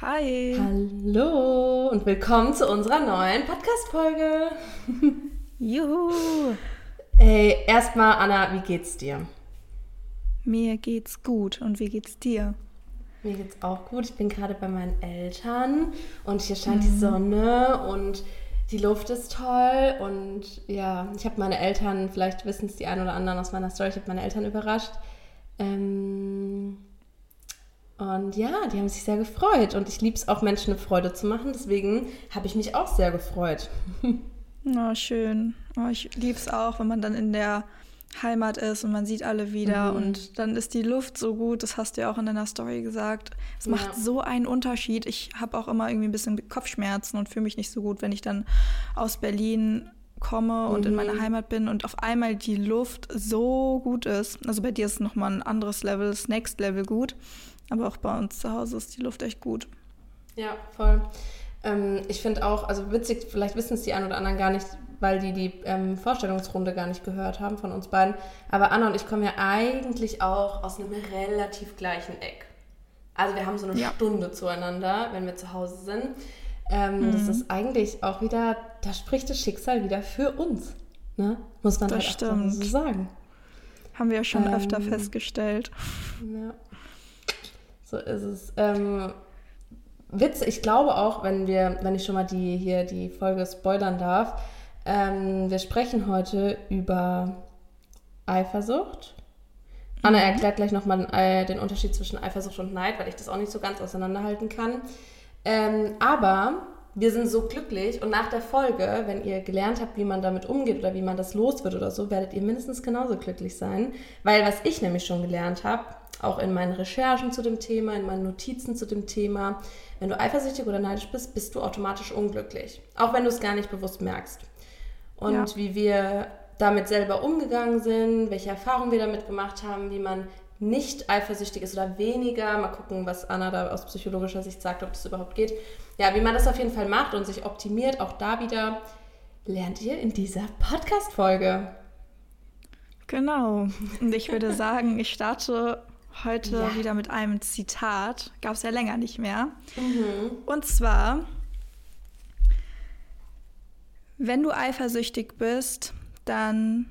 Hi. Hallo und willkommen zu unserer neuen Podcast-Folge. Juhu. Ey, erstmal, Anna, wie geht's dir? Mir geht's gut. Und wie geht's dir? Mir geht's auch gut. Ich bin gerade bei meinen Eltern und hier scheint mhm. die Sonne und die Luft ist toll. Und ja, ich habe meine Eltern, vielleicht wissen es die einen oder anderen aus meiner Story, ich habe meine Eltern überrascht. Ähm, und ja, die haben sich sehr gefreut. Und ich liebe es auch, Menschen eine Freude zu machen. Deswegen habe ich mich auch sehr gefreut. Oh, schön. Oh, ich liebe es auch, wenn man dann in der Heimat ist und man sieht alle wieder mhm. und dann ist die Luft so gut, das hast du ja auch in deiner Story gesagt. Es macht ja. so einen Unterschied. Ich habe auch immer irgendwie ein bisschen Kopfschmerzen und fühle mich nicht so gut, wenn ich dann aus Berlin komme und mhm. in meiner Heimat bin und auf einmal die Luft so gut ist. Also bei dir ist es nochmal ein anderes Level, das Next Level gut. Aber auch bei uns zu Hause ist die Luft echt gut. Ja, voll. Ähm, ich finde auch, also witzig, vielleicht wissen es die einen oder anderen gar nicht, weil die die ähm, Vorstellungsrunde gar nicht gehört haben von uns beiden. Aber Anna und ich kommen ja eigentlich auch aus einem relativ gleichen Eck. Also wir haben so eine ja. Stunde zueinander, wenn wir zu Hause sind. Ähm, mhm. Das ist eigentlich auch wieder, da spricht das Schicksal wieder für uns. Ne? Muss man das halt so sagen. Haben wir ja schon öfter ähm, festgestellt. Ja. So ist es. Ähm, Witz, ich glaube auch, wenn wir, wenn ich schon mal die hier die Folge spoilern darf, ähm, wir sprechen heute über Eifersucht. Anna mhm. erklärt gleich nochmal äh, den Unterschied zwischen Eifersucht und Neid, weil ich das auch nicht so ganz auseinanderhalten kann. Ähm, aber wir sind so glücklich und nach der Folge, wenn ihr gelernt habt, wie man damit umgeht oder wie man das los wird oder so, werdet ihr mindestens genauso glücklich sein. Weil was ich nämlich schon gelernt habe, auch in meinen Recherchen zu dem Thema, in meinen Notizen zu dem Thema, wenn du eifersüchtig oder neidisch bist, bist du automatisch unglücklich. Auch wenn du es gar nicht bewusst merkst. Und ja. wie wir damit selber umgegangen sind, welche Erfahrungen wir damit gemacht haben, wie man nicht eifersüchtig ist oder weniger. Mal gucken, was Anna da aus psychologischer Sicht sagt, ob das überhaupt geht. Ja, wie man das auf jeden Fall macht und sich optimiert, auch da wieder, lernt ihr in dieser Podcast-Folge. Genau. Und ich würde sagen, ich starte heute ja. wieder mit einem Zitat. Gab es ja länger nicht mehr. Mhm. Und zwar, wenn du eifersüchtig bist, dann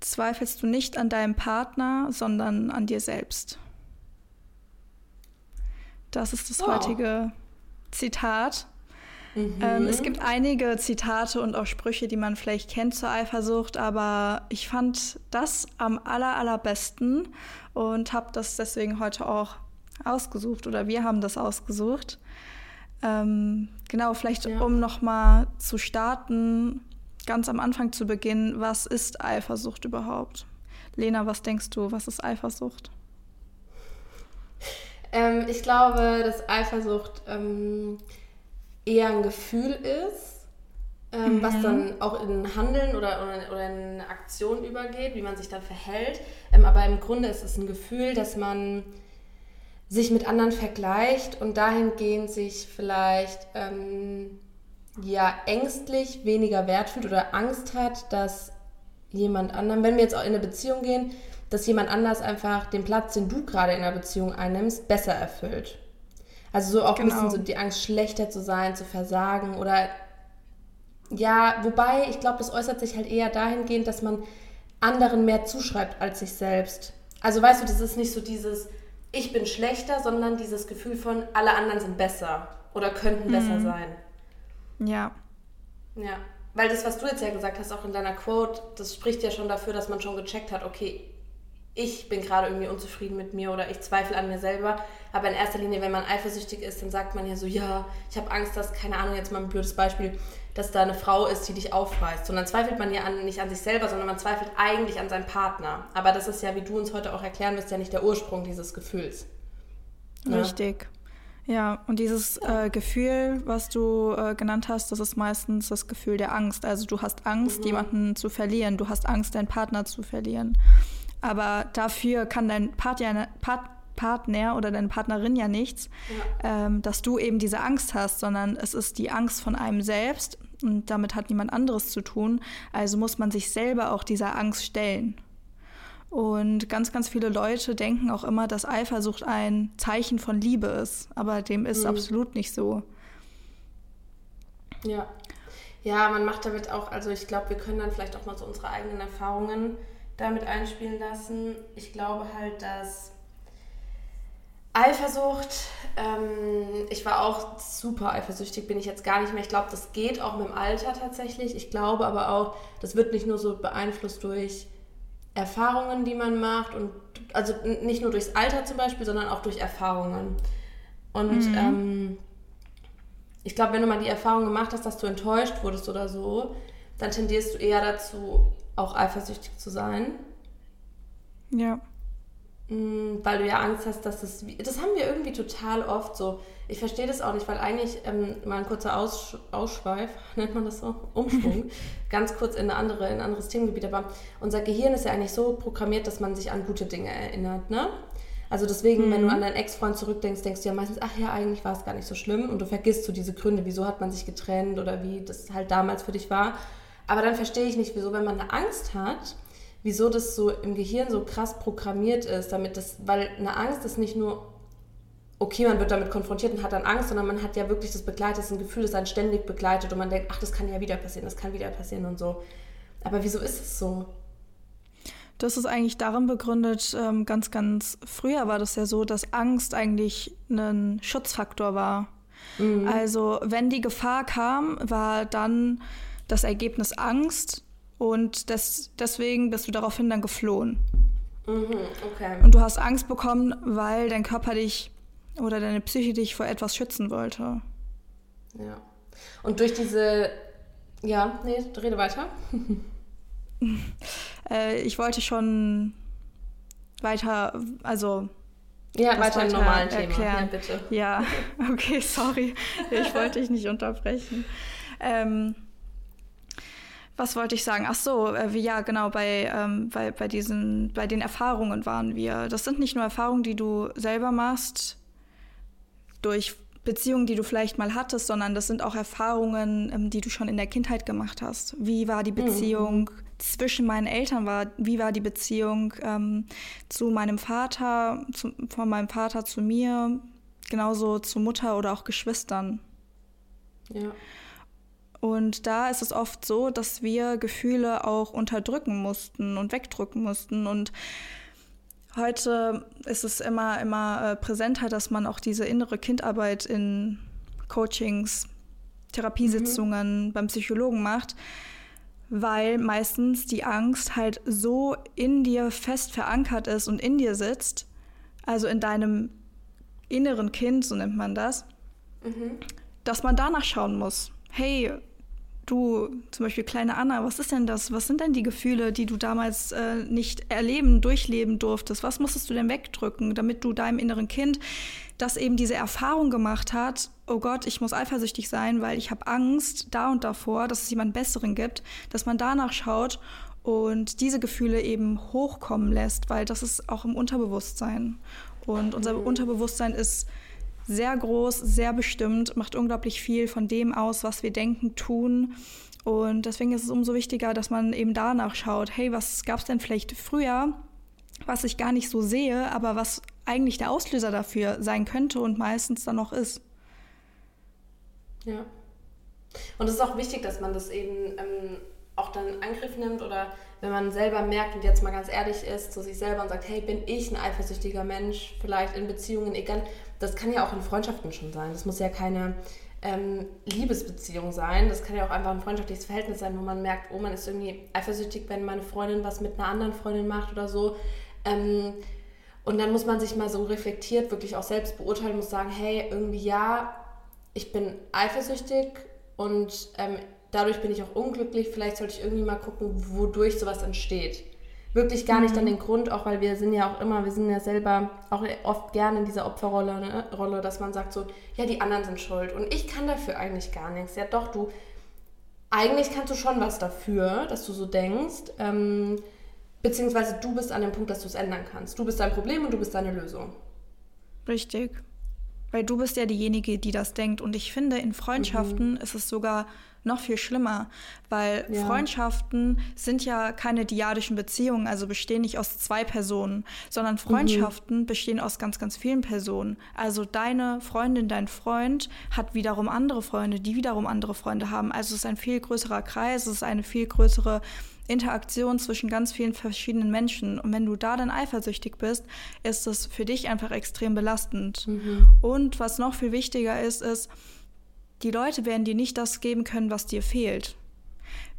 zweifelst du nicht an deinem Partner, sondern an dir selbst. Das ist das oh. heutige Zitat. Mhm. Ähm, es gibt einige Zitate und auch Sprüche, die man vielleicht kennt zur Eifersucht, aber ich fand das am aller, allerbesten und habe das deswegen heute auch ausgesucht oder wir haben das ausgesucht. Ähm, genau, vielleicht ja. um nochmal zu starten, ganz am Anfang zu beginnen, was ist Eifersucht überhaupt? Lena, was denkst du, was ist Eifersucht? Ähm, ich glaube, dass Eifersucht ähm, eher ein Gefühl ist, ähm, mhm. was dann auch in Handeln oder, oder, oder in Aktion übergeht, wie man sich dann verhält. Ähm, aber im Grunde ist es ein Gefühl, dass man sich mit anderen vergleicht und dahingehend sich vielleicht ähm, ja ängstlich weniger wert fühlt oder Angst hat, dass jemand anderem, wenn wir jetzt auch in eine Beziehung gehen, dass jemand anders einfach den Platz, den du gerade in der Beziehung einnimmst, besser erfüllt. Also so auch genau. ein bisschen so die Angst, schlechter zu sein, zu versagen oder ja, wobei ich glaube, das äußert sich halt eher dahingehend, dass man anderen mehr zuschreibt als sich selbst. Also weißt du, das ist nicht so dieses ich bin schlechter, sondern dieses Gefühl von alle anderen sind besser oder könnten mhm. besser sein. Ja. Ja. Weil das, was du jetzt ja gesagt hast, auch in deiner Quote, das spricht ja schon dafür, dass man schon gecheckt hat, okay, ich bin gerade irgendwie unzufrieden mit mir oder ich zweifle an mir selber. Aber in erster Linie, wenn man eifersüchtig ist, dann sagt man ja so, ja, ich habe Angst, dass, keine Ahnung, jetzt mal ein blödes Beispiel, dass da eine Frau ist, die dich aufreißt. Und dann zweifelt man ja an, nicht an sich selber, sondern man zweifelt eigentlich an seinen Partner. Aber das ist ja, wie du uns heute auch erklären wirst, ja nicht der Ursprung dieses Gefühls. Ne? Richtig. Ja, und dieses äh, Gefühl, was du äh, genannt hast, das ist meistens das Gefühl der Angst. Also du hast Angst, mhm. jemanden zu verlieren, du hast Angst, deinen Partner zu verlieren. Aber dafür kann dein Partner, Part, Partner oder deine Partnerin ja nichts, ja. Ähm, dass du eben diese Angst hast, sondern es ist die Angst von einem selbst und damit hat niemand anderes zu tun. Also muss man sich selber auch dieser Angst stellen. Und ganz, ganz viele Leute denken auch immer, dass Eifersucht ein Zeichen von Liebe ist. Aber dem ist mhm. absolut nicht so. Ja. Ja, man macht damit auch, also ich glaube, wir können dann vielleicht auch mal so unsere eigenen Erfahrungen damit einspielen lassen. Ich glaube halt, dass Eifersucht, ähm, ich war auch super eifersüchtig, bin ich jetzt gar nicht mehr. Ich glaube, das geht auch mit dem Alter tatsächlich. Ich glaube aber auch, das wird nicht nur so beeinflusst durch Erfahrungen, die man macht und also nicht nur durchs Alter zum Beispiel, sondern auch durch Erfahrungen. Und mhm. ähm, ich glaube, wenn du mal die Erfahrung gemacht hast, dass du enttäuscht wurdest oder so, dann tendierst du eher dazu, auch eifersüchtig zu sein. Ja. Mm, weil du ja Angst hast, dass es. Das haben wir irgendwie total oft so. Ich verstehe das auch nicht, weil eigentlich ähm, mal ein kurzer Aus, Ausschweif, nennt man das so, Umschwung, ganz kurz in, eine andere, in ein anderes Themengebiet. Aber unser Gehirn ist ja eigentlich so programmiert, dass man sich an gute Dinge erinnert. Ne? Also deswegen, mhm. wenn du mhm. an deinen Ex-Freund zurückdenkst, denkst du ja meistens, ach ja, eigentlich war es gar nicht so schlimm. Und du vergisst so diese Gründe, wieso hat man sich getrennt oder wie das halt damals für dich war. Aber dann verstehe ich nicht, wieso, wenn man eine Angst hat, wieso das so im Gehirn so krass programmiert ist, damit das, weil eine Angst ist nicht nur, okay, man wird damit konfrontiert und hat dann Angst, sondern man hat ja wirklich das begleitet, das ein Gefühl, das einen ständig begleitet und man denkt, ach, das kann ja wieder passieren, das kann wieder passieren und so. Aber wieso ist es so? Das ist eigentlich darin begründet, ähm, ganz, ganz früher war das ja so, dass Angst eigentlich ein Schutzfaktor war. Mhm. Also wenn die Gefahr kam, war dann das Ergebnis Angst und das, deswegen bist du daraufhin dann geflohen. Mhm, okay. Und du hast Angst bekommen, weil dein Körper dich oder deine Psyche dich vor etwas schützen wollte. Ja. Und durch diese. Ja, nee, rede weiter. äh, ich wollte schon weiter, also. Ja, weiter im normalen erklären. Thema. Ja, bitte. Ja, okay, sorry. Ich wollte dich nicht unterbrechen. Ähm, was wollte ich sagen? Ach so, äh, ja, genau, bei, ähm, bei, bei, diesen, bei den Erfahrungen waren wir. Das sind nicht nur Erfahrungen, die du selber machst, durch Beziehungen, die du vielleicht mal hattest, sondern das sind auch Erfahrungen, ähm, die du schon in der Kindheit gemacht hast. Wie war die Beziehung mhm. zwischen meinen Eltern? War, wie war die Beziehung ähm, zu meinem Vater, zu, von meinem Vater zu mir, genauso zu Mutter oder auch Geschwistern? Ja. Und da ist es oft so, dass wir Gefühle auch unterdrücken mussten und wegdrücken mussten. Und heute ist es immer, immer äh, präsenter, dass man auch diese innere Kindarbeit in Coachings, Therapiesitzungen mhm. beim Psychologen macht, weil meistens die Angst halt so in dir fest verankert ist und in dir sitzt, also in deinem inneren Kind, so nennt man das, mhm. dass man danach schauen muss. Hey, du, zum Beispiel kleine Anna, was ist denn das? Was sind denn die Gefühle, die du damals äh, nicht erleben, durchleben durftest? Was musstest du denn wegdrücken, damit du deinem inneren Kind, das eben diese Erfahrung gemacht hat, oh Gott, ich muss eifersüchtig sein, weil ich habe Angst da und davor, dass es jemand Besseren gibt, dass man danach schaut und diese Gefühle eben hochkommen lässt, weil das ist auch im Unterbewusstsein. Und unser mhm. Unterbewusstsein ist sehr groß, sehr bestimmt, macht unglaublich viel von dem aus, was wir denken, tun. Und deswegen ist es umso wichtiger, dass man eben danach schaut, hey, was gab es denn vielleicht früher, was ich gar nicht so sehe, aber was eigentlich der Auslöser dafür sein könnte und meistens dann noch ist. Ja. Und es ist auch wichtig, dass man das eben ähm, auch dann in Angriff nimmt oder wenn man selber merkt und jetzt mal ganz ehrlich ist zu sich selber und sagt, hey, bin ich ein eifersüchtiger Mensch, vielleicht in Beziehungen, egal, das kann ja auch in Freundschaften schon sein. Das muss ja keine ähm, Liebesbeziehung sein. Das kann ja auch einfach ein freundschaftliches Verhältnis sein, wo man merkt, oh, man ist irgendwie eifersüchtig, wenn meine Freundin was mit einer anderen Freundin macht oder so. Ähm, und dann muss man sich mal so reflektiert wirklich auch selbst beurteilen, muss sagen, hey, irgendwie ja, ich bin eifersüchtig und ähm, dadurch bin ich auch unglücklich. Vielleicht sollte ich irgendwie mal gucken, wodurch sowas entsteht wirklich gar nicht mhm. dann den Grund, auch weil wir sind ja auch immer, wir sind ja selber auch oft gerne in dieser Opferrolle, ne, Rolle, dass man sagt so, ja, die anderen sind schuld und ich kann dafür eigentlich gar nichts. Ja, doch, du, eigentlich kannst du schon was dafür, dass du so denkst, ähm, beziehungsweise du bist an dem Punkt, dass du es ändern kannst. Du bist dein Problem und du bist deine Lösung. Richtig. Weil du bist ja diejenige, die das denkt. Und ich finde, in Freundschaften mhm. ist es sogar noch viel schlimmer, weil ja. Freundschaften sind ja keine diadischen Beziehungen, also bestehen nicht aus zwei Personen, sondern Freundschaften mhm. bestehen aus ganz, ganz vielen Personen. Also deine Freundin, dein Freund hat wiederum andere Freunde, die wiederum andere Freunde haben. Also es ist ein viel größerer Kreis, es ist eine viel größere Interaktion zwischen ganz vielen verschiedenen Menschen. Und wenn du da dann eifersüchtig bist, ist es für dich einfach extrem belastend. Mhm. Und was noch viel wichtiger ist, ist, die Leute werden dir nicht das geben können, was dir fehlt.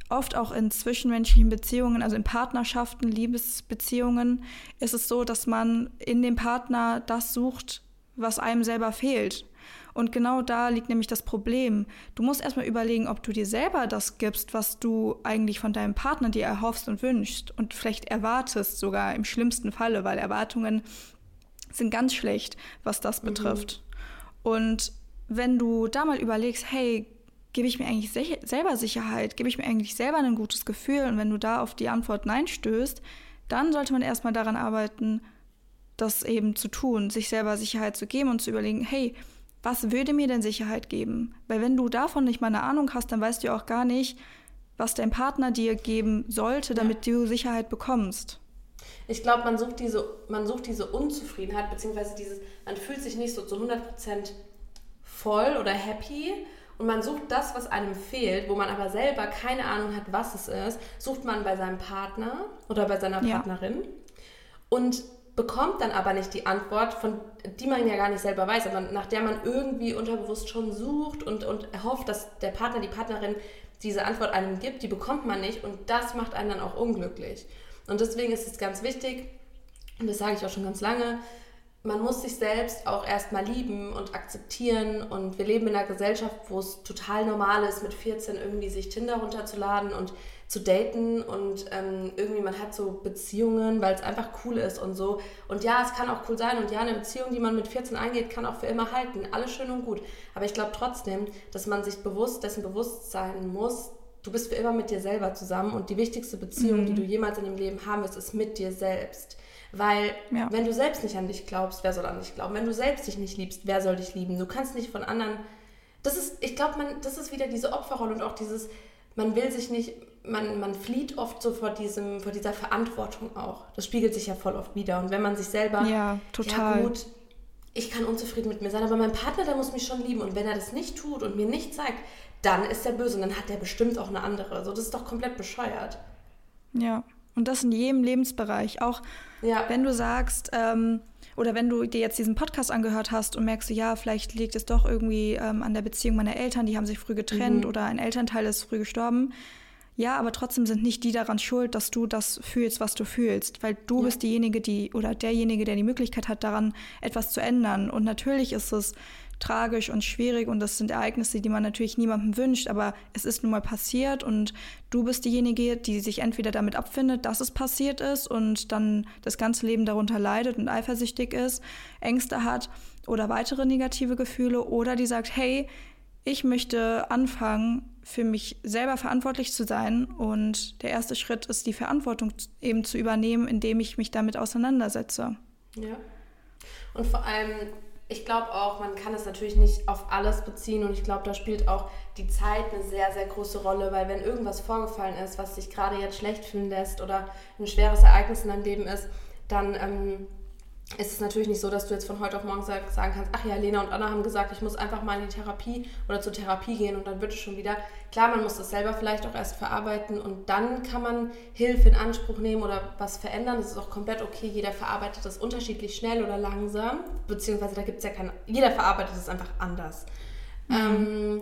Oft auch in zwischenmenschlichen Beziehungen, also in Partnerschaften, Liebesbeziehungen, ist es so, dass man in dem Partner das sucht, was einem selber fehlt. Und genau da liegt nämlich das Problem. Du musst erstmal überlegen, ob du dir selber das gibst, was du eigentlich von deinem Partner dir erhoffst und wünschst und vielleicht erwartest, sogar im schlimmsten Falle, weil Erwartungen sind ganz schlecht, was das mhm. betrifft. Und wenn du da mal überlegst, hey, gebe ich mir eigentlich selber Sicherheit, gebe ich mir eigentlich selber ein gutes Gefühl und wenn du da auf die Antwort Nein stößt, dann sollte man erstmal daran arbeiten, das eben zu tun, sich selber Sicherheit zu geben und zu überlegen, hey, was würde mir denn Sicherheit geben? Weil wenn du davon nicht mal eine Ahnung hast, dann weißt du auch gar nicht, was dein Partner dir geben sollte, damit ja. du Sicherheit bekommst. Ich glaube, man sucht diese, man sucht diese Unzufriedenheit, beziehungsweise dieses, man fühlt sich nicht so zu 100 Prozent voll oder happy und man sucht das, was einem fehlt, wo man aber selber keine Ahnung hat, was es ist, sucht man bei seinem Partner oder bei seiner Partnerin ja. und bekommt dann aber nicht die Antwort, von die man ja gar nicht selber weiß, aber nach der man irgendwie unterbewusst schon sucht und, und erhofft, dass der Partner, die Partnerin diese Antwort einem gibt, die bekommt man nicht und das macht einen dann auch unglücklich. Und deswegen ist es ganz wichtig, und das sage ich auch schon ganz lange, man muss sich selbst auch erstmal lieben und akzeptieren. Und wir leben in einer Gesellschaft, wo es total normal ist, mit 14 irgendwie sich Tinder runterzuladen und zu daten. Und ähm, irgendwie man hat so Beziehungen, weil es einfach cool ist und so. Und ja, es kann auch cool sein. Und ja, eine Beziehung, die man mit 14 eingeht, kann auch für immer halten. Alles schön und gut. Aber ich glaube trotzdem, dass man sich bewusst dessen bewusst sein muss, du bist für immer mit dir selber zusammen. Und die wichtigste Beziehung, mhm. die du jemals in dem Leben haben wirst, ist mit dir selbst. Weil ja. wenn du selbst nicht an dich glaubst, wer soll an dich glauben? Wenn du selbst dich nicht liebst, wer soll dich lieben? Du kannst nicht von anderen. Das ist, ich glaube, man, das ist wieder diese Opferrolle und auch dieses, man will sich nicht, man, man flieht oft so vor diesem, vor dieser Verantwortung auch. Das spiegelt sich ja voll oft wieder. Und wenn man sich selber, ja, total. Ja gut, ich kann unzufrieden mit mir sein, aber mein Partner, der muss mich schon lieben. Und wenn er das nicht tut und mir nicht zeigt, dann ist er böse und dann hat er bestimmt auch eine andere. So, das ist doch komplett bescheuert. Ja. Und das in jedem Lebensbereich. Auch ja. wenn du sagst, ähm, oder wenn du dir jetzt diesen Podcast angehört hast und merkst, ja, vielleicht liegt es doch irgendwie ähm, an der Beziehung meiner Eltern, die haben sich früh getrennt mhm. oder ein Elternteil ist früh gestorben. Ja, aber trotzdem sind nicht die daran schuld, dass du das fühlst, was du fühlst, weil du ja. bist diejenige, die oder derjenige, der die Möglichkeit hat, daran etwas zu ändern. Und natürlich ist es tragisch und schwierig und das sind Ereignisse, die man natürlich niemandem wünscht, aber es ist nun mal passiert und du bist diejenige, die sich entweder damit abfindet, dass es passiert ist und dann das ganze Leben darunter leidet und eifersüchtig ist, Ängste hat oder weitere negative Gefühle oder die sagt, hey, ich möchte anfangen, für mich selber verantwortlich zu sein und der erste Schritt ist, die Verantwortung eben zu übernehmen, indem ich mich damit auseinandersetze. Ja. Und vor allem ich glaube auch, man kann es natürlich nicht auf alles beziehen und ich glaube, da spielt auch die Zeit eine sehr, sehr große Rolle, weil wenn irgendwas vorgefallen ist, was dich gerade jetzt schlecht fühlen lässt oder ein schweres Ereignis in deinem Leben ist, dann ähm, ist es natürlich nicht so, dass du jetzt von heute auf morgen sagen kannst, ach ja, Lena und Anna haben gesagt, ich muss einfach mal in die Therapie oder zur Therapie gehen und dann wird es schon wieder. Klar, man muss das selber vielleicht auch erst verarbeiten und dann kann man Hilfe in Anspruch nehmen oder was verändern. Das ist auch komplett okay. Jeder verarbeitet das unterschiedlich schnell oder langsam, beziehungsweise da gibt es ja kein, jeder verarbeitet es einfach anders. Mhm. Ähm,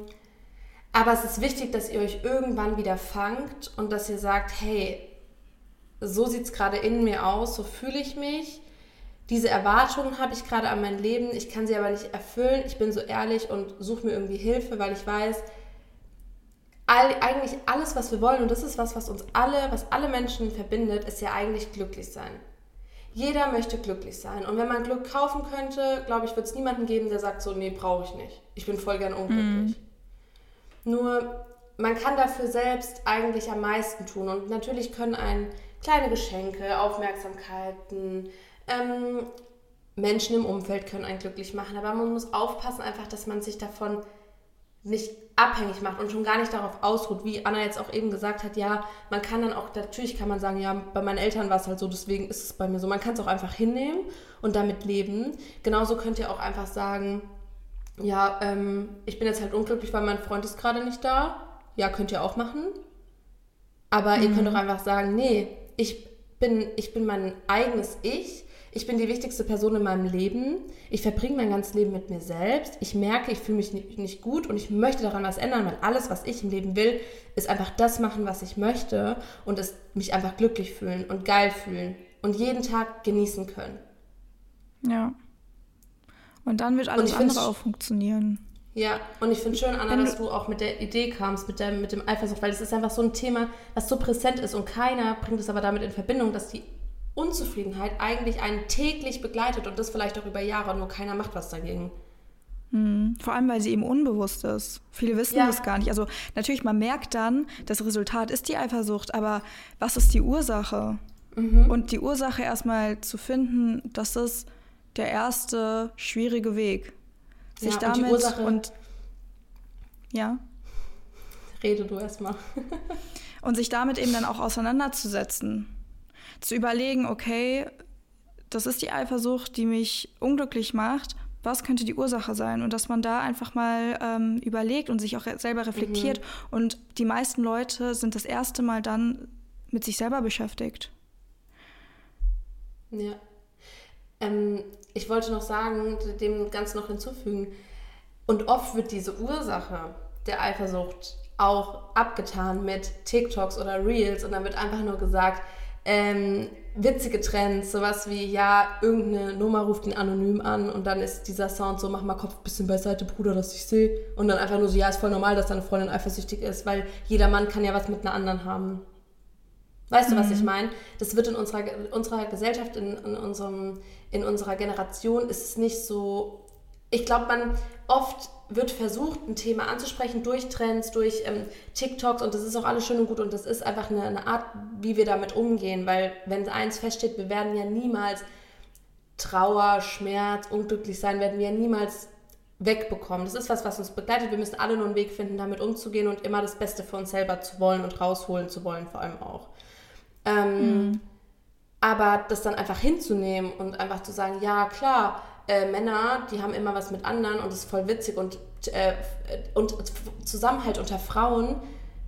aber es ist wichtig, dass ihr euch irgendwann wieder fangt und dass ihr sagt, hey, so sieht es gerade in mir aus, so fühle ich mich diese Erwartungen habe ich gerade an mein Leben, ich kann sie aber nicht erfüllen. Ich bin so ehrlich und suche mir irgendwie Hilfe, weil ich weiß, all, eigentlich alles, was wir wollen, und das ist was, was uns alle, was alle Menschen verbindet, ist ja eigentlich glücklich sein. Jeder möchte glücklich sein. Und wenn man Glück kaufen könnte, glaube ich, wird es niemanden geben, der sagt so, nee, brauche ich nicht. Ich bin voll gern unglücklich. Mm. Nur, man kann dafür selbst eigentlich am meisten tun. Und natürlich können ein kleine Geschenke, Aufmerksamkeiten, ähm, Menschen im Umfeld können einen glücklich machen, aber man muss aufpassen einfach, dass man sich davon nicht abhängig macht und schon gar nicht darauf ausruht, wie Anna jetzt auch eben gesagt hat, ja, man kann dann auch, natürlich kann man sagen, ja, bei meinen Eltern war es halt so, deswegen ist es bei mir so. Man kann es auch einfach hinnehmen und damit leben. Genauso könnt ihr auch einfach sagen, ja, ähm, ich bin jetzt halt unglücklich, weil mein Freund ist gerade nicht da. Ja, könnt ihr auch machen. Aber mhm. ihr könnt mhm. auch einfach sagen, nee, ich bin, ich bin mein eigenes Ich ich bin die wichtigste Person in meinem Leben. Ich verbringe mein ganzes Leben mit mir selbst. Ich merke, ich fühle mich nicht gut und ich möchte daran was ändern, weil alles, was ich im Leben will, ist einfach das machen, was ich möchte und es mich einfach glücklich fühlen und geil fühlen und jeden Tag genießen können. Ja. Und dann wird alles andere auch funktionieren. Ja, und ich finde schön, Anna, dass du auch mit der Idee kamst, mit, der, mit dem Eifersucht, weil es ist einfach so ein Thema, was so präsent ist und keiner bringt es aber damit in Verbindung, dass die Unzufriedenheit eigentlich einen täglich begleitet und das vielleicht auch über Jahre, nur keiner macht was dagegen. Mhm. Vor allem, weil sie eben unbewusst ist. Viele wissen ja. das gar nicht. Also natürlich, man merkt dann, das Resultat ist die Eifersucht, aber was ist die Ursache? Mhm. Und die Ursache erstmal zu finden, das ist der erste schwierige Weg. Sich ja, damit und, Ursache, und ja. Rede du erstmal. und sich damit eben dann auch auseinanderzusetzen zu überlegen, okay, das ist die Eifersucht, die mich unglücklich macht. Was könnte die Ursache sein? Und dass man da einfach mal ähm, überlegt und sich auch selber reflektiert. Mhm. Und die meisten Leute sind das erste Mal dann mit sich selber beschäftigt. Ja. Ähm, ich wollte noch sagen, dem ganz noch hinzufügen. Und oft wird diese Ursache der Eifersucht auch abgetan mit TikToks oder Reels und dann wird einfach nur gesagt, ähm, witzige Trends, sowas wie, ja, irgendeine Nummer ruft ihn anonym an und dann ist dieser Sound so, mach mal Kopf ein bisschen beiseite, Bruder, dass ich sehe. Und dann einfach nur so, ja, ist voll normal, dass deine Freundin eifersüchtig ist, weil jeder Mann kann ja was mit einer anderen haben. Weißt mhm. du, was ich mhm. meine? Das wird in unserer, unserer Gesellschaft, in, in, unserem, in unserer Generation, ist es nicht so. Ich glaube, man oft wird versucht, ein Thema anzusprechen durch Trends, durch ähm, TikToks und das ist auch alles schön und gut und das ist einfach eine, eine, Art, wie wir damit umgehen, weil wenn eins feststeht, wir werden ja niemals Trauer, Schmerz, unglücklich sein, werden wir ja niemals wegbekommen. Das ist was, was uns begleitet. Wir müssen alle nur einen Weg finden, damit umzugehen und immer das Beste für uns selber zu wollen und rausholen zu wollen, vor allem auch. Ähm, mhm. Aber das dann einfach hinzunehmen und einfach zu sagen, ja klar, äh, Männer, die haben immer was mit anderen und das ist voll witzig und, äh, und Zusammenhalt unter Frauen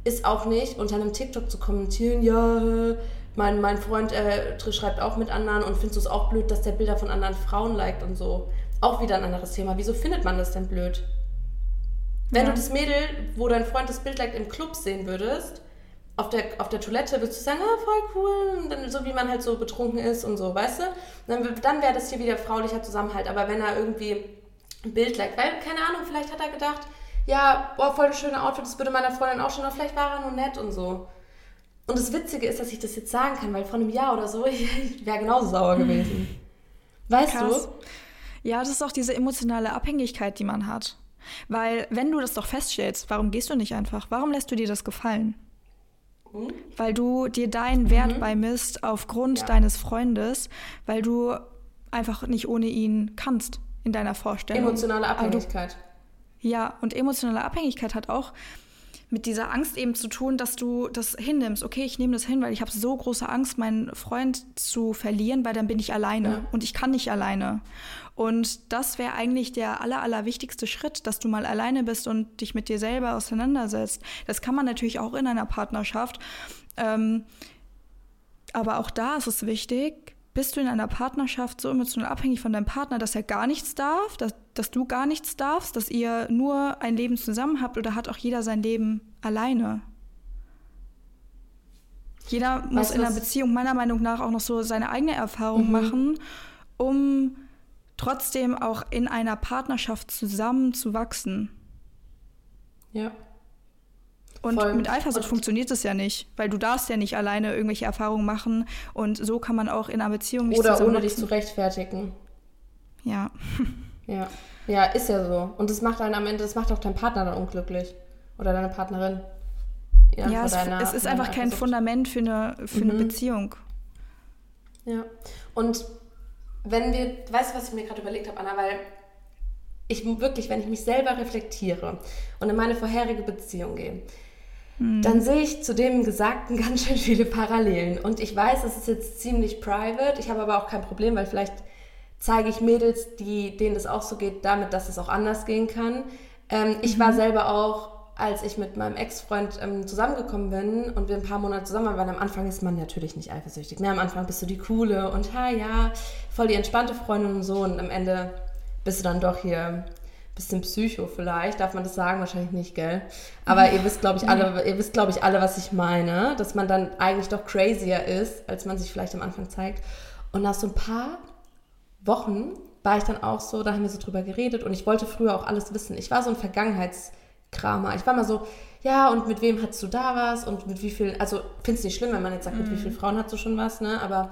ist auch nicht unter einem TikTok zu kommentieren, ja, mein, mein Freund äh, schreibt auch mit anderen und findest du es auch blöd, dass der Bilder von anderen Frauen liked und so. Auch wieder ein anderes Thema. Wieso findet man das denn blöd? Wenn ja. du das Mädel, wo dein Freund das Bild liked, im Club sehen würdest, auf der, auf der Toilette würdest du sagen, ah, voll cool, dann, so wie man halt so betrunken ist und so, weißt du? Dann, dann wäre das hier wieder fraulicher Zusammenhalt. Aber wenn er irgendwie ein Bild liked, weil, keine Ahnung, vielleicht hat er gedacht, ja, boah, voll das schöne Outfit, das würde meiner Freundin auch schon, aber vielleicht war er nur nett und so. Und das Witzige ist, dass ich das jetzt sagen kann, weil vor einem Jahr oder so, ich wäre genauso sauer gewesen. Weißt Krass. du? Ja, das ist auch diese emotionale Abhängigkeit, die man hat. Weil, wenn du das doch feststellst, warum gehst du nicht einfach? Warum lässt du dir das gefallen? Mhm. Weil du dir deinen Wert mhm. beimisst aufgrund ja. deines Freundes, weil du einfach nicht ohne ihn kannst in deiner Vorstellung. Emotionale Abhängigkeit. Du, ja, und emotionale Abhängigkeit hat auch mit dieser Angst eben zu tun, dass du das hinnimmst. Okay, ich nehme das hin, weil ich habe so große Angst, meinen Freund zu verlieren, weil dann bin ich alleine ja. und ich kann nicht alleine. Und das wäre eigentlich der aller, allerwichtigste Schritt, dass du mal alleine bist und dich mit dir selber auseinandersetzt. Das kann man natürlich auch in einer Partnerschaft. Ähm, aber auch da ist es wichtig, bist du in einer Partnerschaft so emotional abhängig von deinem Partner, dass er gar nichts darf, dass, dass du gar nichts darfst, dass ihr nur ein Leben zusammen habt oder hat auch jeder sein Leben alleine? Jeder muss weißt, in einer Beziehung meiner Meinung nach auch noch so seine eigene Erfahrung mhm. machen, um trotzdem auch in einer Partnerschaft zusammen zu wachsen. Ja. Und Voll. mit Eifersucht funktioniert es ja nicht, weil du darfst ja nicht alleine irgendwelche Erfahrungen machen und so kann man auch in einer Beziehung nicht Oder ohne dich zu rechtfertigen. Ja. Ja. Ja, ist ja so. Und das macht einen am Ende, das macht auch deinen Partner dann unglücklich. Oder deine Partnerin. Ja, ja es, deiner, es, ist einfach kein Fundament für eine, für mhm. eine Beziehung. Ja. Und wenn wir, weißt du, was ich mir gerade überlegt habe, Anna, weil ich wirklich, wenn ich mich selber reflektiere und in meine vorherige Beziehung gehe, hm. dann sehe ich zu dem Gesagten ganz schön viele Parallelen. Und ich weiß, es ist jetzt ziemlich private. Ich habe aber auch kein Problem, weil vielleicht zeige ich Mädels, die, denen das auch so geht, damit, dass es auch anders gehen kann. Ähm, ich war mhm. selber auch, als ich mit meinem Ex-Freund ähm, zusammengekommen bin und wir ein paar Monate zusammen waren, weil am Anfang ist man natürlich nicht eifersüchtig. Ne? Am Anfang bist du die coole und ha ja, voll die entspannte Freundin und so und am Ende bist du dann doch hier ein bisschen Psycho vielleicht, darf man das sagen? Wahrscheinlich nicht, gell? Aber ihr wisst, glaube ich, alle, ihr wisst, glaube ich, alle, was ich meine, dass man dann eigentlich doch crazier ist, als man sich vielleicht am Anfang zeigt. Und nach so ein paar Wochen war ich dann auch so, da haben wir so drüber geredet und ich wollte früher auch alles wissen. Ich war so ein Vergangenheitskramer. Ich war mal so, ja, und mit wem hattest du da was und mit wie vielen, also findest du nicht schlimm, wenn man jetzt sagt, mm. mit wie mhm. vielen Frauen hast du schon was, ne? Aber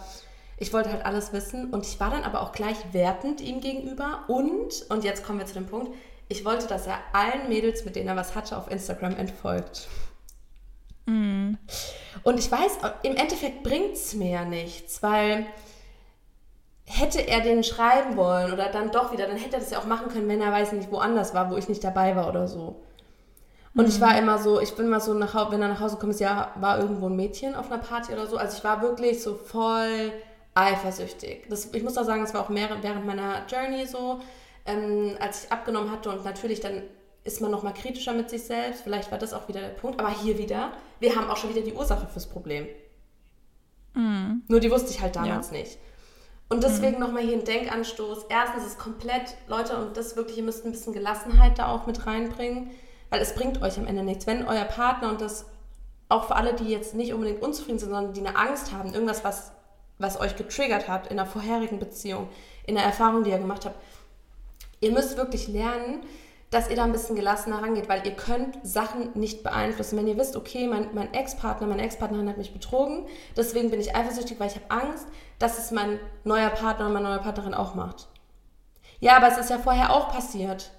ich wollte halt alles wissen und ich war dann aber auch gleich wertend ihm gegenüber und, und jetzt kommen wir zu dem Punkt, ich wollte, dass er allen Mädels, mit denen er was hatte, auf Instagram entfolgt. Mm. Und ich weiß, im Endeffekt bringt es mir ja nichts, weil hätte er den schreiben wollen oder dann doch wieder, dann hätte er das ja auch machen können, wenn er weiß nicht woanders war, wo ich nicht dabei war oder so. Und mhm. ich war immer so, ich bin immer so, nach, wenn er nach Hause kommt, ist ja, war irgendwo ein Mädchen auf einer Party oder so. Also ich war wirklich so voll eifersüchtig. Das, ich muss auch sagen, das war auch mehr, während meiner Journey so, ähm, als ich abgenommen hatte und natürlich dann ist man nochmal kritischer mit sich selbst. Vielleicht war das auch wieder der Punkt. Aber hier wieder, wir haben auch schon wieder die Ursache fürs Problem. Mhm. Nur die wusste ich halt damals ja. nicht. Und deswegen mhm. nochmal hier ein Denkanstoß. Erstens ist es komplett, Leute, und das wirklich, ihr müsst ein bisschen Gelassenheit da auch mit reinbringen, weil es bringt euch am Ende nichts. Wenn euer Partner und das auch für alle, die jetzt nicht unbedingt unzufrieden sind, sondern die eine Angst haben, irgendwas, was, was euch getriggert hat in einer vorherigen Beziehung, in der Erfahrung, die ihr gemacht habt, ihr müsst wirklich lernen, dass ihr da ein bisschen gelassener rangeht, weil ihr könnt Sachen nicht beeinflussen. Wenn ihr wisst, okay, mein, mein Ex-Partner, meine Ex-Partnerin hat mich betrogen, deswegen bin ich eifersüchtig, weil ich habe Angst, dass es mein neuer Partner und meine neue Partnerin auch macht. Ja, aber es ist ja vorher auch passiert.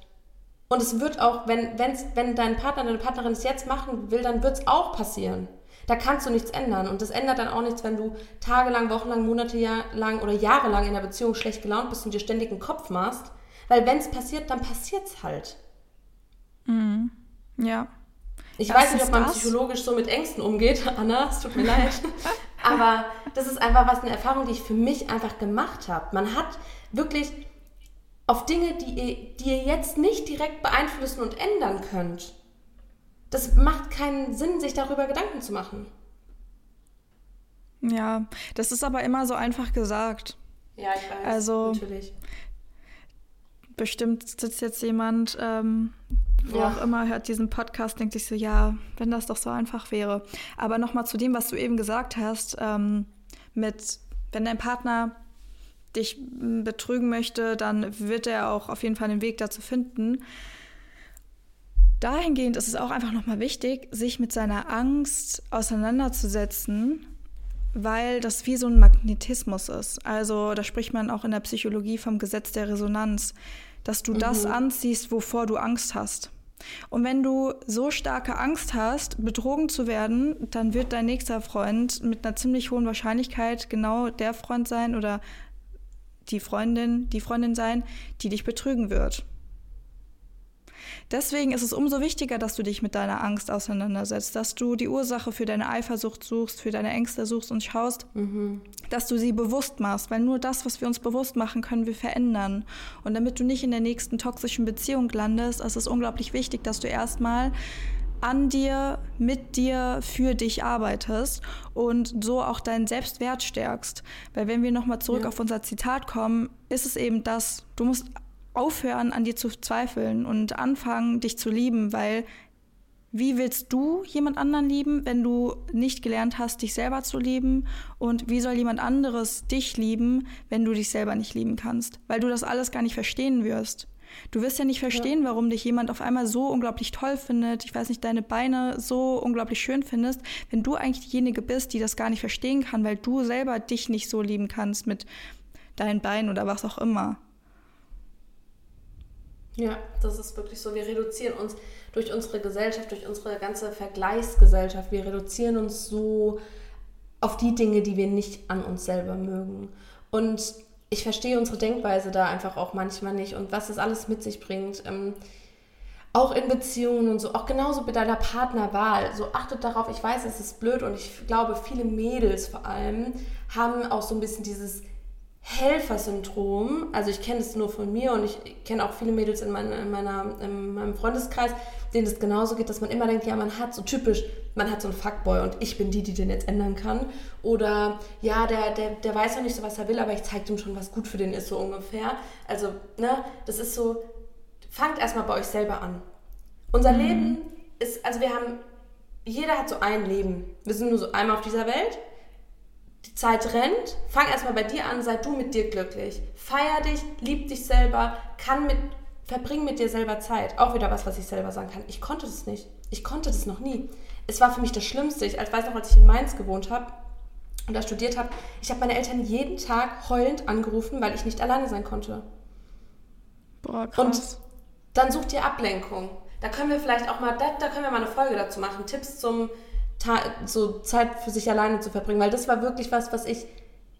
Und es wird auch, wenn, wenn's, wenn dein Partner, deine Partnerin es jetzt machen will, dann wird es auch passieren. Da kannst du nichts ändern. Und das ändert dann auch nichts, wenn du tagelang, wochenlang, monatelang oder jahrelang in der Beziehung schlecht gelaunt bist und dir ständig einen Kopf machst weil wenn es passiert, dann passiert es halt. Mhm. Ja. Ich das weiß nicht, ob man das? psychologisch so mit Ängsten umgeht, Anna, es tut mir leid. Aber das ist einfach was, eine Erfahrung, die ich für mich einfach gemacht habe. Man hat wirklich auf Dinge, die ihr, die ihr jetzt nicht direkt beeinflussen und ändern könnt. Das macht keinen Sinn, sich darüber Gedanken zu machen. Ja, das ist aber immer so einfach gesagt. Ja, ich weiß. Also, natürlich bestimmt sitzt jetzt jemand, ähm, wo ja. auch immer, hört diesen Podcast, denkt sich so, ja, wenn das doch so einfach wäre. Aber nochmal zu dem, was du eben gesagt hast, ähm, mit, wenn dein Partner dich betrügen möchte, dann wird er auch auf jeden Fall einen Weg dazu finden. Dahingehend ist es auch einfach nochmal wichtig, sich mit seiner Angst auseinanderzusetzen, weil das wie so ein Magnetismus ist. Also da spricht man auch in der Psychologie vom Gesetz der Resonanz dass du mhm. das anziehst, wovor du Angst hast. Und wenn du so starke Angst hast, betrogen zu werden, dann wird dein nächster Freund mit einer ziemlich hohen Wahrscheinlichkeit genau der Freund sein oder die Freundin, die Freundin sein, die dich betrügen wird. Deswegen ist es umso wichtiger, dass du dich mit deiner Angst auseinandersetzt, dass du die Ursache für deine Eifersucht suchst, für deine Ängste suchst und schaust, mhm. dass du sie bewusst machst, weil nur das, was wir uns bewusst machen, können wir verändern. Und damit du nicht in der nächsten toxischen Beziehung landest, ist es unglaublich wichtig, dass du erstmal an dir, mit dir, für dich arbeitest und so auch deinen Selbstwert stärkst. Weil wenn wir nochmal zurück ja. auf unser Zitat kommen, ist es eben das, du musst aufhören, an dir zu zweifeln und anfangen, dich zu lieben, weil wie willst du jemand anderen lieben, wenn du nicht gelernt hast, dich selber zu lieben? Und wie soll jemand anderes dich lieben, wenn du dich selber nicht lieben kannst? Weil du das alles gar nicht verstehen wirst. Du wirst ja nicht verstehen, ja. warum dich jemand auf einmal so unglaublich toll findet, ich weiß nicht, deine Beine so unglaublich schön findest, wenn du eigentlich diejenige bist, die das gar nicht verstehen kann, weil du selber dich nicht so lieben kannst mit deinen Beinen oder was auch immer. Ja, das ist wirklich so. Wir reduzieren uns durch unsere Gesellschaft, durch unsere ganze Vergleichsgesellschaft, wir reduzieren uns so auf die Dinge, die wir nicht an uns selber mögen. Und ich verstehe unsere Denkweise da einfach auch manchmal nicht und was das alles mit sich bringt. Ähm, auch in Beziehungen und so, auch genauso bei deiner Partnerwahl. So achtet darauf, ich weiß, es ist blöd und ich glaube, viele Mädels vor allem haben auch so ein bisschen dieses Helfersyndrom. Also ich kenne es nur von mir und ich kenne auch viele Mädels in, mein, in, meiner, in meinem Freundeskreis, denen es genauso geht, dass man immer denkt, ja, man hat so typisch, man hat so einen Fuckboy und ich bin die, die den jetzt ändern kann. Oder ja, der, der, der weiß noch nicht so, was er will, aber ich zeige ihm schon, was gut für den ist, so ungefähr. Also, ne, das ist so, fangt erstmal bei euch selber an. Unser mhm. Leben ist, also wir haben, jeder hat so ein Leben. Wir sind nur so einmal auf dieser Welt. Die Zeit rennt. Fang erstmal bei dir an, sei du mit dir glücklich. Feier dich, lieb dich selber, kann mit, verbring mit dir selber Zeit. Auch wieder was, was ich selber sagen kann. Ich konnte das nicht. Ich konnte das noch nie. Es war für mich das Schlimmste. Ich weiß noch, als ich in Mainz gewohnt habe und da studiert habe, ich habe meine Eltern jeden Tag heulend angerufen, weil ich nicht alleine sein konnte. Boah, krass. Und dann such dir Ablenkung. Da können wir vielleicht auch mal, da, da können wir mal eine Folge dazu machen. Tipps zum so Zeit für sich alleine zu verbringen, weil das war wirklich was, was ich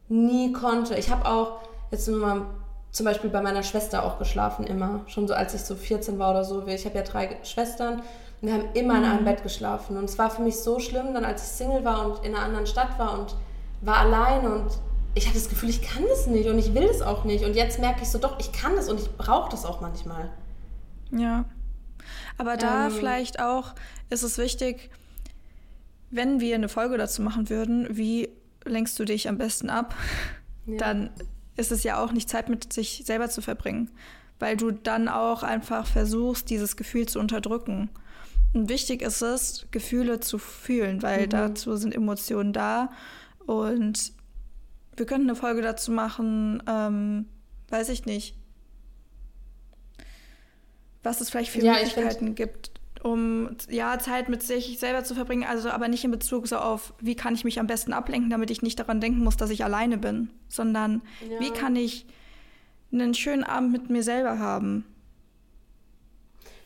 nie konnte. Ich habe auch jetzt mal zum Beispiel bei meiner Schwester auch geschlafen immer, schon so als ich so 14 war oder so. Ich habe ja drei Schwestern wir haben immer in einem mhm. Bett geschlafen und es war für mich so schlimm, dann als ich Single war und in einer anderen Stadt war und war alleine und ich hatte das Gefühl, ich kann das nicht und ich will das auch nicht und jetzt merke ich so, doch, ich kann das und ich brauche das auch manchmal. Ja. Aber da ähm, vielleicht auch ist es wichtig, wenn wir eine Folge dazu machen würden, wie lenkst du dich am besten ab, ja. dann ist es ja auch nicht Zeit mit sich selber zu verbringen, weil du dann auch einfach versuchst, dieses Gefühl zu unterdrücken. Und wichtig ist es, Gefühle zu fühlen, weil mhm. dazu sind Emotionen da. Und wir könnten eine Folge dazu machen, ähm, weiß ich nicht, was es vielleicht für ja, Möglichkeiten gibt, um ja Zeit mit sich selber zu verbringen, also aber nicht in Bezug so auf, wie kann ich mich am besten ablenken, damit ich nicht daran denken muss, dass ich alleine bin, sondern ja. wie kann ich einen schönen Abend mit mir selber haben.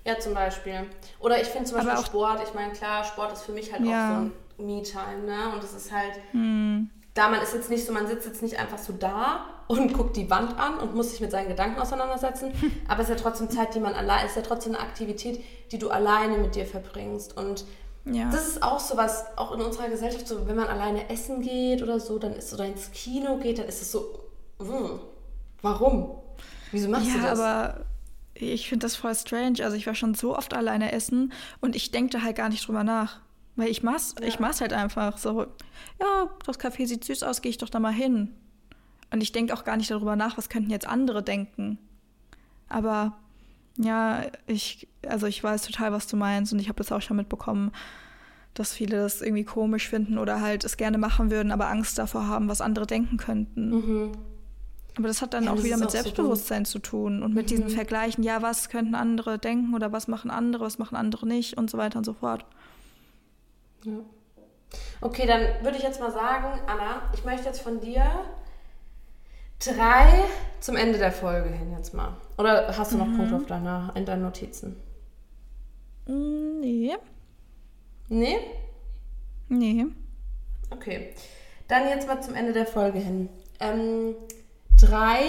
Ja, zum Beispiel. Oder ich finde zum Beispiel auch, Sport, ich meine, klar, Sport ist für mich halt ja. auch so ein Me-Time, ne? Und es ist halt, hm. da man ist jetzt nicht so, man sitzt jetzt nicht einfach so da und guckt die Wand an und muss sich mit seinen Gedanken auseinandersetzen. Aber es ist ja trotzdem Zeit, die man allein, ist ja trotzdem eine Aktivität, die du alleine mit dir verbringst. Und ja. das ist auch so was, auch in unserer Gesellschaft, so wenn man alleine essen geht oder so, dann ist oder ins Kino geht, dann ist es so, mh, warum? Wieso machst ja, du das? aber ich finde das voll strange. Also ich war schon so oft alleine essen und ich denke halt gar nicht drüber nach. Weil ich mach's, ja. ich mach's halt einfach so, ja, das Café sieht süß aus, gehe ich doch da mal hin. Und ich denke auch gar nicht darüber nach, was könnten jetzt andere denken. Aber ja, ich, also ich weiß total, was du meinst und ich habe das auch schon mitbekommen, dass viele das irgendwie komisch finden oder halt es gerne machen würden, aber Angst davor haben, was andere denken könnten. Mhm. Aber das hat dann ja, auch wieder mit auch Selbstbewusstsein so zu tun und mit mhm. diesen Vergleichen, ja, was könnten andere denken oder was machen andere, was machen andere nicht und so weiter und so fort. Ja. Okay, dann würde ich jetzt mal sagen, Anna, ich möchte jetzt von dir drei zum Ende der Folge hin jetzt mal. Oder hast du noch mhm. Punkte auf deiner, in deinen Notizen? Mm, nee. Nee? Nee. Okay. Dann jetzt mal zum Ende der Folge hin. Ähm, drei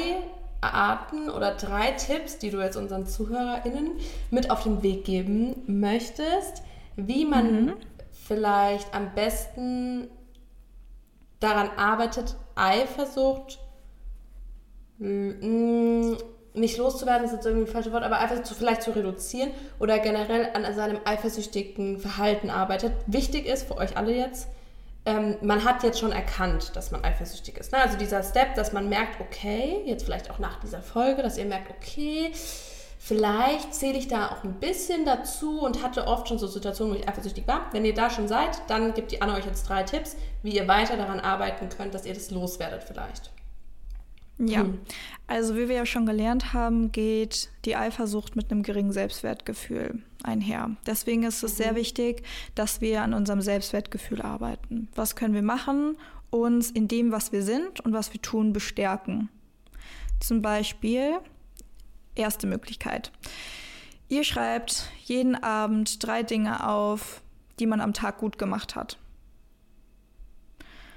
Arten oder drei Tipps, die du jetzt unseren ZuhörerInnen mit auf den Weg geben möchtest, wie man mhm. vielleicht am besten daran arbeitet, Eifersucht Mm, nicht loszuwerden, ist jetzt irgendwie ein falsches Wort, aber einfach zu, vielleicht zu reduzieren oder generell an seinem eifersüchtigen Verhalten arbeitet. Wichtig ist für euch alle jetzt, ähm, man hat jetzt schon erkannt, dass man eifersüchtig ist. Ne? Also dieser Step, dass man merkt, okay, jetzt vielleicht auch nach dieser Folge, dass ihr merkt, okay, vielleicht zähle ich da auch ein bisschen dazu und hatte oft schon so Situationen, wo ich eifersüchtig war. Wenn ihr da schon seid, dann gibt die Anna euch jetzt drei Tipps, wie ihr weiter daran arbeiten könnt, dass ihr das loswerdet vielleicht. Ja, hm. also wie wir ja schon gelernt haben, geht die Eifersucht mit einem geringen Selbstwertgefühl einher. Deswegen ist es sehr mhm. wichtig, dass wir an unserem Selbstwertgefühl arbeiten. Was können wir machen? Uns in dem, was wir sind und was wir tun, bestärken. Zum Beispiel, erste Möglichkeit. Ihr schreibt jeden Abend drei Dinge auf, die man am Tag gut gemacht hat.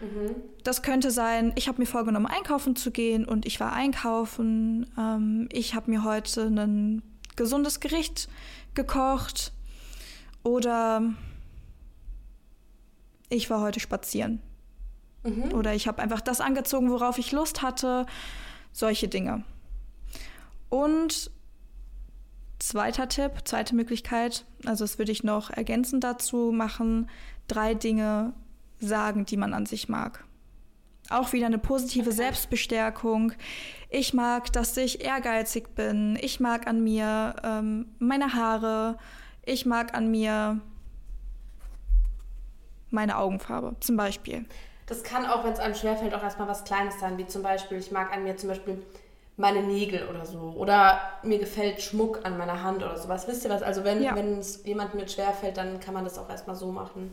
Mhm. Das könnte sein, ich habe mir vorgenommen, einkaufen zu gehen und ich war einkaufen. Ähm, ich habe mir heute ein gesundes Gericht gekocht oder ich war heute spazieren. Mhm. Oder ich habe einfach das angezogen, worauf ich Lust hatte. Solche Dinge. Und zweiter Tipp, zweite Möglichkeit, also das würde ich noch ergänzend dazu machen, drei Dinge sagen, die man an sich mag. Auch wieder eine positive Selbstbestärkung. Ich mag, dass ich ehrgeizig bin. Ich mag an mir ähm, meine Haare. Ich mag an mir meine Augenfarbe, zum Beispiel. Das kann auch, wenn es einem schwerfällt, auch erstmal was Kleines sein, wie zum Beispiel, ich mag an mir zum Beispiel meine Nägel oder so. Oder mir gefällt Schmuck an meiner Hand oder sowas. Wisst ihr was? Also wenn ja. es jemandem mit schwerfällt, dann kann man das auch erstmal so machen.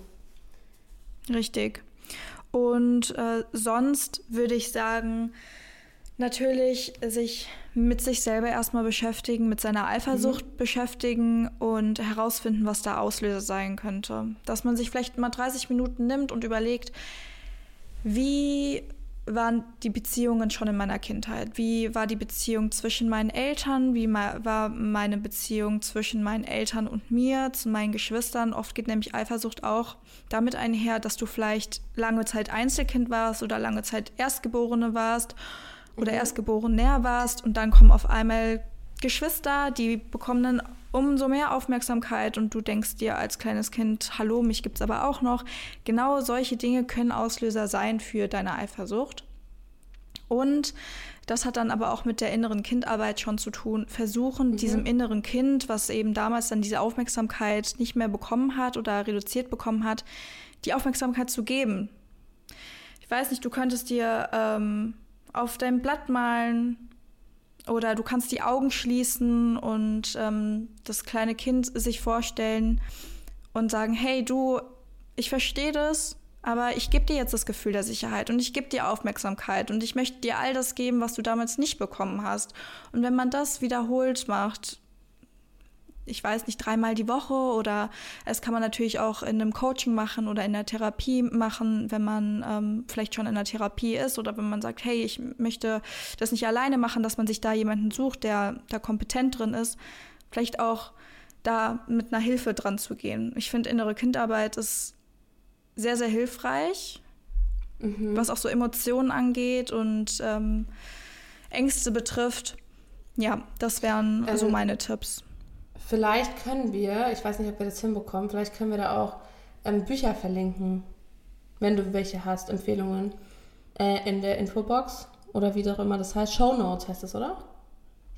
Richtig. Und äh, sonst würde ich sagen, natürlich sich mit sich selber erstmal beschäftigen, mit seiner Eifersucht mhm. beschäftigen und herausfinden, was der Auslöser sein könnte. Dass man sich vielleicht mal 30 Minuten nimmt und überlegt, wie waren die Beziehungen schon in meiner Kindheit? Wie war die Beziehung zwischen meinen Eltern? Wie war meine Beziehung zwischen meinen Eltern und mir, zu meinen Geschwistern? Oft geht nämlich Eifersucht auch damit einher, dass du vielleicht lange Zeit Einzelkind warst oder lange Zeit Erstgeborene warst oder mhm. Erstgeborener warst und dann kommen auf einmal Geschwister, die bekommen dann umso mehr Aufmerksamkeit und du denkst dir als kleines Kind, hallo, mich gibt es aber auch noch. Genau solche Dinge können Auslöser sein für deine Eifersucht. Und das hat dann aber auch mit der inneren Kindarbeit schon zu tun. Versuchen, mhm. diesem inneren Kind, was eben damals dann diese Aufmerksamkeit nicht mehr bekommen hat oder reduziert bekommen hat, die Aufmerksamkeit zu geben. Ich weiß nicht, du könntest dir ähm, auf dein Blatt malen, oder du kannst die Augen schließen und ähm, das kleine Kind sich vorstellen und sagen, hey du, ich verstehe das, aber ich gebe dir jetzt das Gefühl der Sicherheit und ich gebe dir Aufmerksamkeit und ich möchte dir all das geben, was du damals nicht bekommen hast. Und wenn man das wiederholt macht, ich weiß nicht, dreimal die Woche oder es kann man natürlich auch in einem Coaching machen oder in der Therapie machen, wenn man ähm, vielleicht schon in der Therapie ist oder wenn man sagt, hey, ich möchte das nicht alleine machen, dass man sich da jemanden sucht, der da kompetent drin ist, vielleicht auch da mit einer Hilfe dran zu gehen. Ich finde, innere Kindarbeit ist sehr, sehr hilfreich, mhm. was auch so Emotionen angeht und ähm, Ängste betrifft. Ja, das wären ähm, so meine Tipps. Vielleicht können wir, ich weiß nicht, ob wir das hinbekommen, vielleicht können wir da auch ähm, Bücher verlinken, wenn du welche hast, Empfehlungen, äh, in der Infobox oder wie auch immer das heißt. Show Notes heißt das, oder?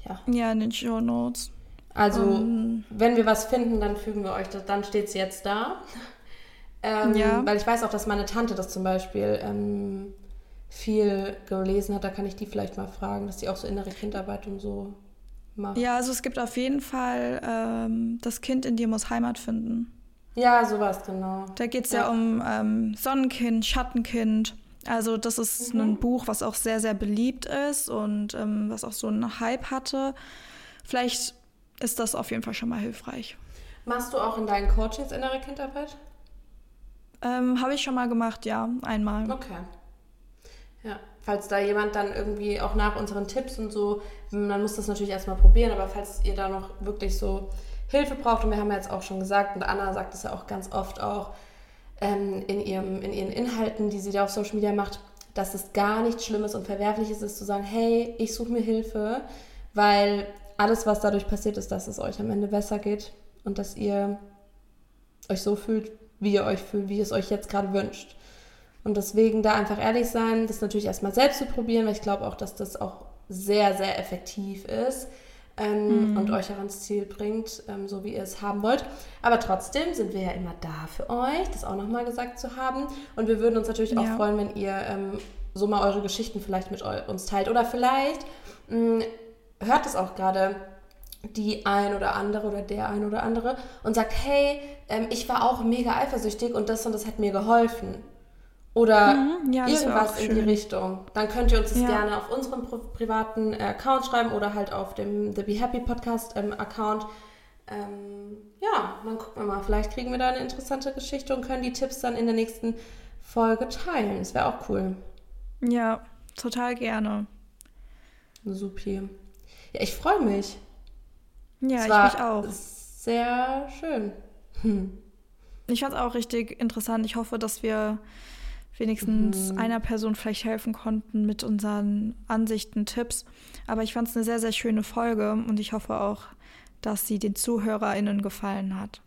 Ja. Ja, in den Show Notes. Also, um, ähm. wenn wir was finden, dann fügen wir euch das, dann steht es jetzt da. ähm, ja. Weil ich weiß auch, dass meine Tante das zum Beispiel ähm, viel gelesen hat. Da kann ich die vielleicht mal fragen, dass die auch so innere Kindarbeit und so macht. Ja, also es gibt auf jeden Fall ähm, das Kind in dir muss Heimat finden. Ja, sowas, genau. Da geht es ja. ja. um ähm, Sonnenkind, Schattenkind. Also das ist mhm. ein Buch, was auch sehr, sehr beliebt ist und ähm, was auch so einen Hype hatte. Vielleicht ist das auf jeden Fall schon mal hilfreich. Machst du auch in deinen Coachings innere Kindarbeit? Ähm, Habe ich schon mal gemacht, ja, einmal. Okay. Ja, falls da jemand dann irgendwie auch nach unseren Tipps und so, man muss das natürlich erstmal probieren, aber falls ihr da noch wirklich so Hilfe braucht, und wir haben ja jetzt auch schon gesagt, und Anna sagt es ja auch ganz oft auch ähm, in, ihrem, in ihren Inhalten, die sie da auf Social Media macht, dass es gar nichts Schlimmes und Verwerfliches ist, zu sagen, hey, ich suche mir Hilfe, weil alles, was dadurch passiert ist, dass es euch am Ende besser geht und dass ihr euch so fühlt, wie ihr euch fühlt, wie es euch jetzt gerade wünscht. Und deswegen da einfach ehrlich sein, das natürlich erstmal selbst zu probieren, weil ich glaube auch, dass das auch sehr, sehr effektiv ist ähm, mhm. und euch auch ans Ziel bringt, ähm, so wie ihr es haben wollt. Aber trotzdem sind wir ja immer da für euch, das auch nochmal gesagt zu haben. Und wir würden uns natürlich ja. auch freuen, wenn ihr ähm, so mal eure Geschichten vielleicht mit uns teilt. Oder vielleicht mh, hört es auch gerade die ein oder andere oder der ein oder andere und sagt, hey, ähm, ich war auch mega eifersüchtig und das und das hat mir geholfen oder mhm, ja, irgendwas in die Richtung, dann könnt ihr uns das ja. gerne auf unserem privaten Account schreiben oder halt auf dem The Be Happy Podcast ähm, Account. Ähm, ja, dann gucken wir mal. Vielleicht kriegen wir da eine interessante Geschichte und können die Tipps dann in der nächsten Folge teilen. Das wäre auch cool. Ja, total gerne. Supi. Ja, ich freue mich. Ja, Es ich war mich auch. Sehr schön. Hm. Ich fand es auch richtig interessant. Ich hoffe, dass wir wenigstens Mhm. einer Person vielleicht helfen konnten mit unseren Ansichten, Tipps. Aber ich fand es eine sehr, sehr schöne Folge und ich hoffe auch, dass sie den ZuhörerInnen gefallen hat.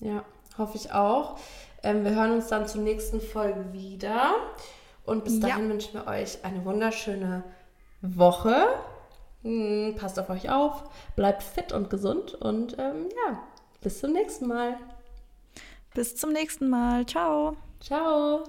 Ja, hoffe ich auch. Ähm, wir hören uns dann zur nächsten Folge wieder. Und bis Ja. dahin wünschen wir euch eine wunderschöne Woche. Hm, passt auf euch auf, bleibt fit und gesund und ähm, ja, bis zum nächsten Mal. Bis zum nächsten Mal. Ciao. Ciao.